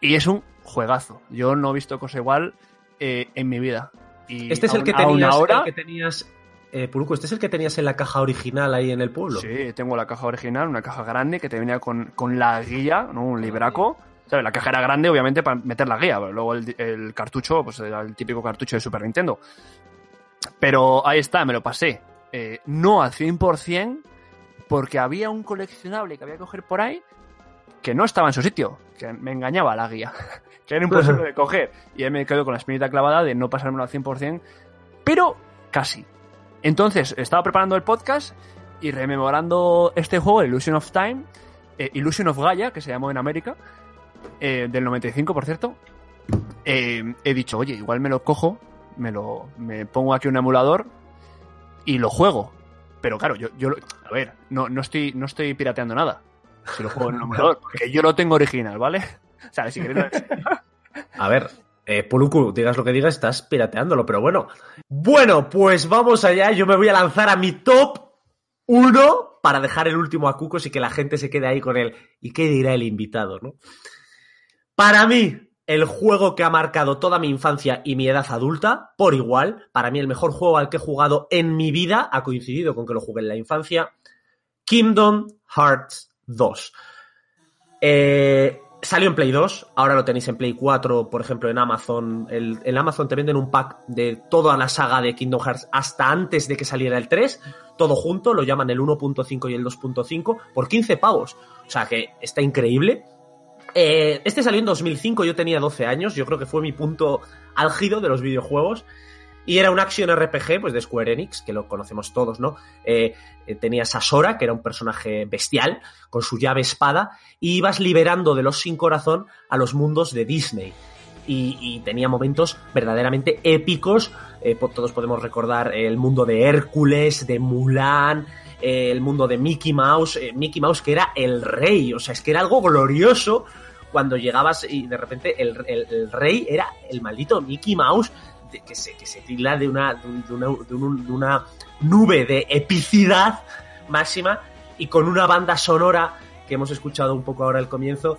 Y es un juegazo. Yo no he visto cosa igual eh, en mi vida. Y Este es el que tenías, ahora, el que tenías eh, Puruco, este es el que tenías en la caja original ahí en el pueblo. Sí, tengo la caja original, una caja grande que te venía con, con la guía, ¿no? Un libraco. ¿Sabes? La caja era grande, obviamente, para meter la guía, pero luego el, el cartucho, pues era el típico cartucho de Super Nintendo. Pero ahí está, me lo pasé. Eh, no al 100%, porque había un coleccionable que había que coger por ahí que no estaba en su sitio, que me engañaba la guía, que era imposible de coger. Y ahí me quedo con la espinita clavada de no pasármelo al 100%, pero casi. Entonces, estaba preparando el podcast y rememorando este juego, Illusion of Time, eh, Illusion of Gaia, que se llamó en América, eh, del 95, por cierto. eh, he dicho, oye, igual me lo cojo, me lo me pongo aquí un emulador y lo juego. Pero claro, yo, yo a ver, no, no estoy, no estoy pirateando nada. Si lo juego en un emulador, porque yo lo tengo original, ¿vale? O sea, si queréis, A ver, eh, Puluku, digas lo que digas, estás pirateándolo, pero bueno. Bueno, pues vamos allá. Yo me voy a lanzar a mi top 1 para dejar el último a Cucos y que la gente se quede ahí con él. ¿Y qué dirá el invitado, no? Para mí, el juego que ha marcado toda mi infancia y mi edad adulta, por igual, para mí el mejor juego al que he jugado en mi vida, ha coincidido con que lo jugué en la infancia, Kingdom Hearts 2. Eh, salió en Play 2, ahora lo tenéis en Play 4, por ejemplo, en Amazon. El, en Amazon te venden un pack de toda la saga de Kingdom Hearts hasta antes de que saliera el 3, todo junto, lo llaman el 1.5 y el 2.5, por 15 pavos. O sea que está increíble. Eh, este salió en 2005, yo tenía 12 años, yo creo que fue mi punto álgido de los videojuegos. Y era un action RPG, pues de Square Enix, que lo conocemos todos, ¿no? Eh, eh, tenías a Sora, que era un personaje bestial, con su llave espada, y ibas liberando de los sin corazón a los mundos de Disney. Y, tenía momentos verdaderamente épicos. eh, todos podemos recordar el mundo de Hércules, de Mulan, eh, el mundo de Mickey Mouse. Mickey Mouse que era el rey, o sea, es que era algo glorioso cuando llegabas y de repente el rey era el maldito Mickey Mouse que, se, que se tila de una, de, un- de una, de un- de una nube de epicidad máxima y con una banda sonora que hemos escuchado un poco ahora al comienzo,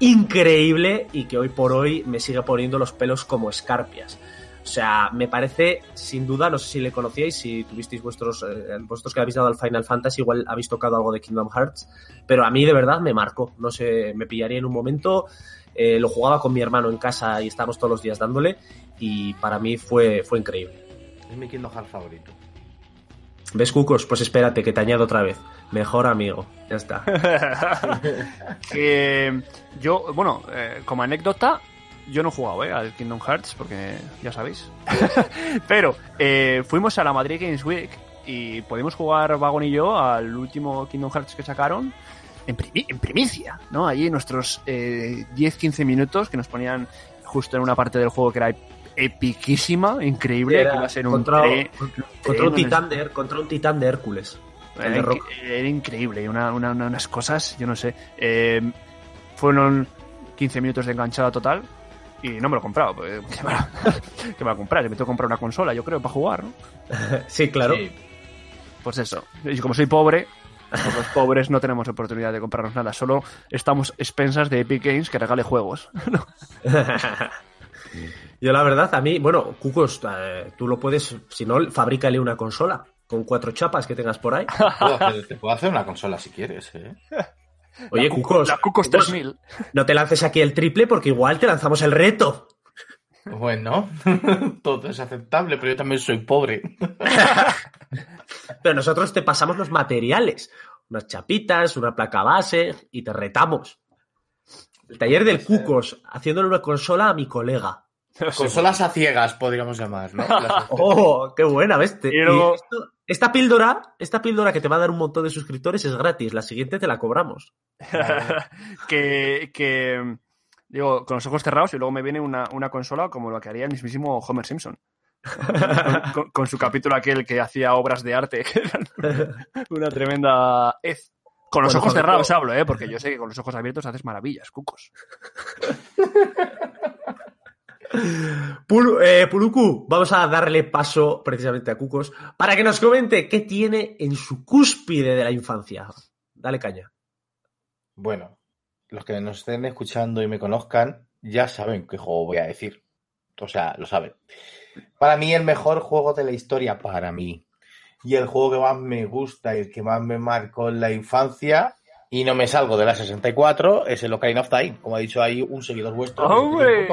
increíble y que hoy por hoy me sigue poniendo los pelos como escarpias. O sea, me parece, sin duda, no sé si le conocíais, si tuvisteis vuestros, eh, vosotros que habéis dado al Final Fantasy, igual habéis tocado algo de Kingdom Hearts, pero a mí de verdad me marcó. No sé, me pillaría en un momento, eh, lo jugaba con mi hermano en casa y estábamos todos los días dándole, y para mí fue, fue increíble. Es mi Kingdom Hearts favorito. ¿Ves, Cucos? Pues espérate, que te añado otra vez. Mejor amigo. Ya está. que yo, bueno, eh, como anécdota, yo no he jugado ¿eh? al Kingdom Hearts, porque ya sabéis. Pero eh, fuimos a la Madrid Games Week y pudimos jugar Vagon y yo al último Kingdom Hearts que sacaron en, primi- en primicia, ¿no? Allí nuestros eh, 10-15 minutos que nos ponían justo en una parte del juego que era epiquísima, increíble, que iba a ser un contra, tre- contra un titán de, contra un titán de Hércules. Era, de inc- Rock. era increíble, una, una- una- unas cosas, yo no sé. Eh, fueron 15 minutos de enganchada total y no me lo he comprado. pues, ¿Qué me va, qué me va a comprar? Me tengo que comprar una consola, yo creo, para jugar, ¿no? Sí, claro. Sí. Pues eso. Y como soy pobre, los pobres no tenemos oportunidad de comprarnos nada. Solo estamos expensas de Epic Games que regale juegos. Yo la verdad, a mí, bueno, Cucos, eh, tú lo puedes, si no, fabrícale una consola con cuatro chapas que tengas por ahí. Puedo hacer- te puedo hacer una consola si quieres, ¿eh? Oye, La Cucos, La Cucos Cucos, 3000. no te lances aquí el triple porque igual te lanzamos el reto. Bueno, todo es aceptable, pero yo también soy pobre. Pero nosotros te pasamos los materiales, unas chapitas, una placa base y te retamos. El taller del Cucos, haciéndole una consola a mi colega. Consolas a ciegas, podríamos llamar, ¿no? Las- ¡Oh, qué buena! esto, esta píldora, esta píldora que te va a dar un montón de suscriptores es gratis. La siguiente te la cobramos. que, que, digo, con los ojos cerrados y luego me viene una, una consola como lo que haría el mismísimo Homer Simpson. con, con- con su capítulo aquel que hacía obras de arte, que eran una tremenda hez. Con los Bueno, ojos cerrados hablo, ¿eh? porque yo sé que con los ojos abiertos haces maravillas, cucos. Pul- eh, Puluku, vamos a darle paso precisamente a Cucos para que nos comente qué tiene en su cúspide de la infancia. Dale caña. Bueno, los que nos estén escuchando y me conozcan ya saben qué juego voy a decir. O sea, lo saben. Para mí el mejor juego de la historia, para mí. Y el juego que más me gusta y el que más me marcó en la infancia, y no me salgo de la 64, es el Ocarina of Time. Como ha dicho ahí un seguidor vuestro. ¡Hombre!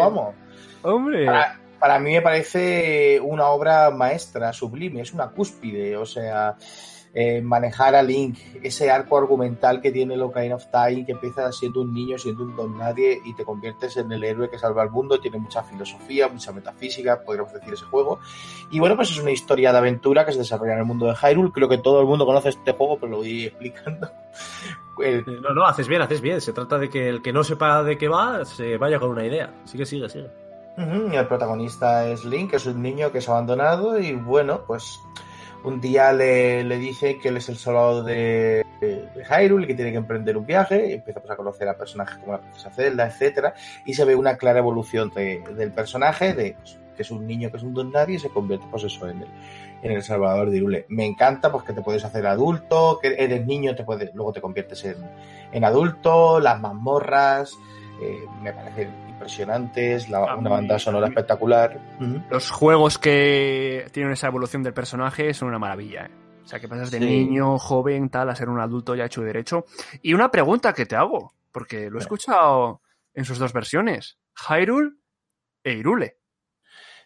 ¡Hombre! Para, para mí me parece una obra maestra, sublime, es una cúspide, o sea, eh, manejar a Link, ese arco argumental que tiene el Ocarina of Time, que empieza siendo un niño, siendo un don nadie y te conviertes en el héroe que salva al mundo, tiene mucha filosofía, mucha metafísica, podríamos decir ese juego. Y bueno, pues es una historia de aventura que se desarrolla en el mundo de Hyrule, creo que todo el mundo conoce este juego, pero lo voy explicando. El- No, no, haces bien, haces bien. Se trata de que el que no sepa de qué va se vaya con una idea. Sigue, sigue, sigue. El protagonista es Link, que es un niño que es abandonado y bueno, pues un día le, le dice que él es el solo de, de Hyrule que tiene que emprender un viaje y empieza pues, a conocer a personajes como la princesa Zelda, etcétera y se ve una clara evolución de- del personaje, de pues, que es un niño que es un don nadie y se convierte pues eso en el, en el Salvador de Hyrule. Me encanta porque te puedes hacer adulto, que eres niño, te puedes, luego te conviertes en, en adulto, las mazmorras, eh, me parecen impresionantes, la- una banda sonora espectacular. Los juegos que tienen esa evolución del personaje son una maravilla. ¿eh? O sea, que pasas de Sí. niño, joven, tal, a ser un adulto ya hecho y derecho. Y una pregunta que te hago, porque lo he escuchado en sus dos versiones, Hyrule e Irule.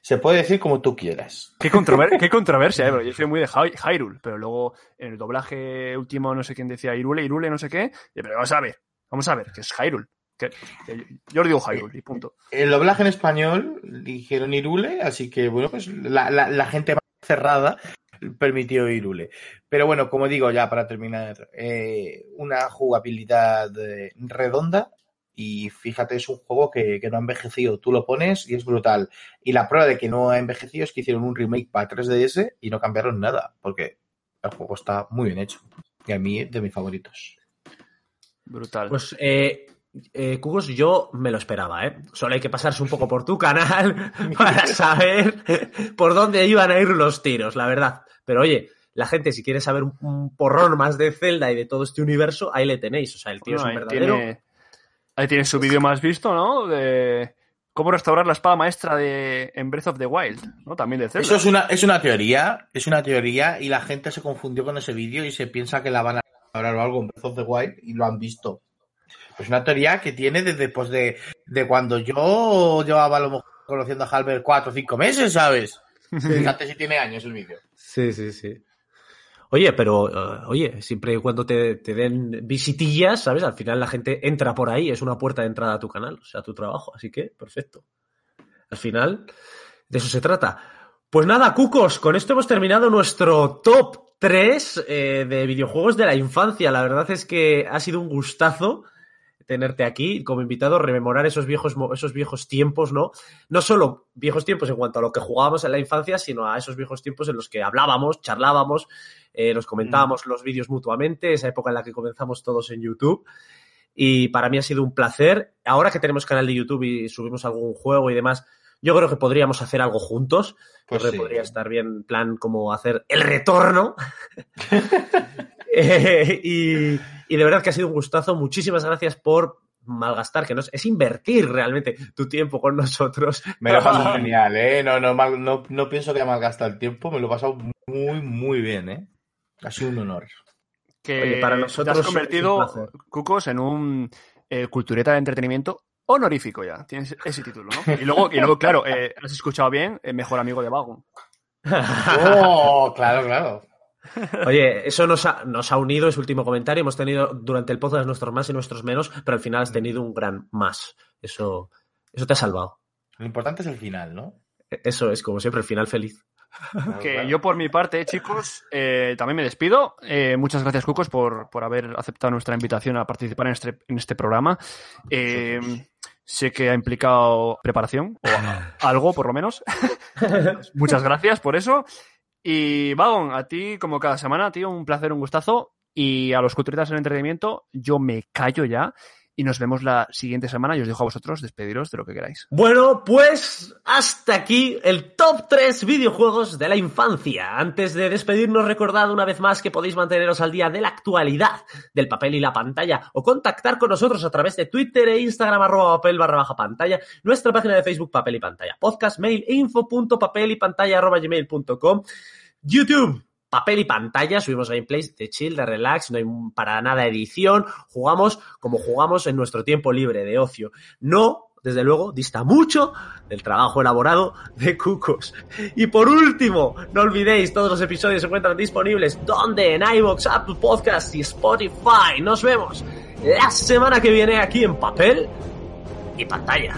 Se puede decir como tú quieras. Qué, controver- qué controversia, ¿eh? Porque yo soy muy de Hy- Hyrule, pero luego en el doblaje último no sé quién decía Irule, Irule, no sé qué. Pero vamos a ver, vamos a ver, que es Hyrule. Que, que yo, digo Hyrule punto. El doblaje en español dijeron Irule, así que bueno, pues la, la- la gente más cerrada permitió Irule. Pero bueno, como digo, ya para terminar, eh, una jugabilidad eh, redonda y fíjate, es un juego que, que no ha envejecido. Tú lo pones y es brutal. Y la prueba de que no ha envejecido es que hicieron un remake para 3DS y no cambiaron nada, porque el juego está muy bien hecho. Y a mí es de mis favoritos. Brutal. Pues, eh, eh, Cugos, yo me lo esperaba, ¿eh? Solo hay que pasarse un poco por tu canal para saber por dónde iban a ir los tiros, la verdad. Pero oye, la gente, si quiere saber un, porrón más de Zelda y de todo este universo, ahí le tenéis. O sea, el tío Bueno, es un ahí verdadero. tiene, ahí tiene su vídeo más visto, ¿no? De cómo restaurar la espada maestra de en Breath of the Wild, ¿no? También de Zelda. Eso es una, es una teoría, es una teoría y la gente se confundió con ese vídeo y se piensa que la van a hablar o algo en Breath of the Wild y lo han visto. Es una teoría que tiene desde pues, de, de cuando yo llevaba a lo mejor conociendo a Halbert cuatro o cinco meses, ¿sabes? Fíjate si tiene años el vídeo. Sí, sí, sí. Oye, pero, eh, oye, siempre y cuando te, te den visitillas, ¿sabes? Al final la gente entra por ahí, es una puerta de entrada a tu canal, o sea, a tu trabajo. Así que, perfecto. Al final, de eso se trata. Pues nada, Cucos, con esto hemos terminado nuestro top 3 eh, de videojuegos de la infancia. La verdad es que ha sido un gustazo tenerte aquí como invitado, rememorar esos viejos, esos viejos tiempos, ¿no? No solo viejos tiempos en cuanto a lo que jugábamos en la infancia, sino a esos viejos tiempos en los que hablábamos, charlábamos, eh, nos comentábamos los vídeos mutuamente, esa época en la que comenzamos todos en YouTube. Y para mí ha sido un placer. Ahora que tenemos canal de YouTube y subimos algún juego y demás, yo creo que podríamos hacer algo juntos. Pues Creo que podría estar bien, en plan, como hacer el retorno. Eh, y, y de verdad que ha sido un gustazo. Muchísimas gracias por malgastar, que no es, es invertir realmente tu tiempo con nosotros. Me lo he pasado genial, ¿eh? No, no, mal- no, no pienso que haya malgastado el tiempo, me lo he pasado muy, muy bien, ¿eh? Ha sido un honor. que Oye, para te nosotros has convertido. Cucos, en un eh, cultureta de entretenimiento honorífico ya. Tienes ese título, ¿no? Y luego, y luego claro, eh, has escuchado bien, eh, mejor amigo de Vagon. ¡Oh! Claro, claro. Oye, eso nos ha, nos ha unido, ese último comentario. Hemos tenido durante el podcast nuestros más y nuestros menos, pero al final has tenido un gran más. Eso, eso te ha salvado. Lo importante es el final, ¿no? Eso es, como siempre, el final feliz. que yo por mi parte, chicos, eh, también me despido. Eh, muchas gracias, Cucos, por, por, haber aceptado nuestra invitación a participar en este, en este programa. Eh, sé que ha implicado preparación, o algo por lo menos. muchas gracias por eso. Y Vagon, a ti, como cada semana, tío, un placer, un gustazo. Y a los culturistas en entretenimiento, yo me callo ya y nos vemos la siguiente semana y os dejo a vosotros despediros de lo que queráis. Bueno, pues hasta aquí el top 3 videojuegos de la infancia. Antes de despedirnos, recordad una vez más que podéis manteneros al día de la actualidad del papel y la pantalla o contactar con nosotros a través de Twitter e Instagram arroba papel barra baja pantalla, nuestra página de Facebook papel y pantalla, podcast, mail, info.papel y pantalla arroba YouTube papel y pantalla, subimos gameplays de chill, de relax, no hay para nada edición, jugamos como jugamos en nuestro tiempo libre de ocio. No, desde luego, dista mucho del trabajo elaborado de Cucos. Y por último, no olvidéis, todos los episodios se encuentran disponibles donde en iVoox, Apple Podcasts y Spotify. Nos vemos la semana que viene aquí en papel y pantalla.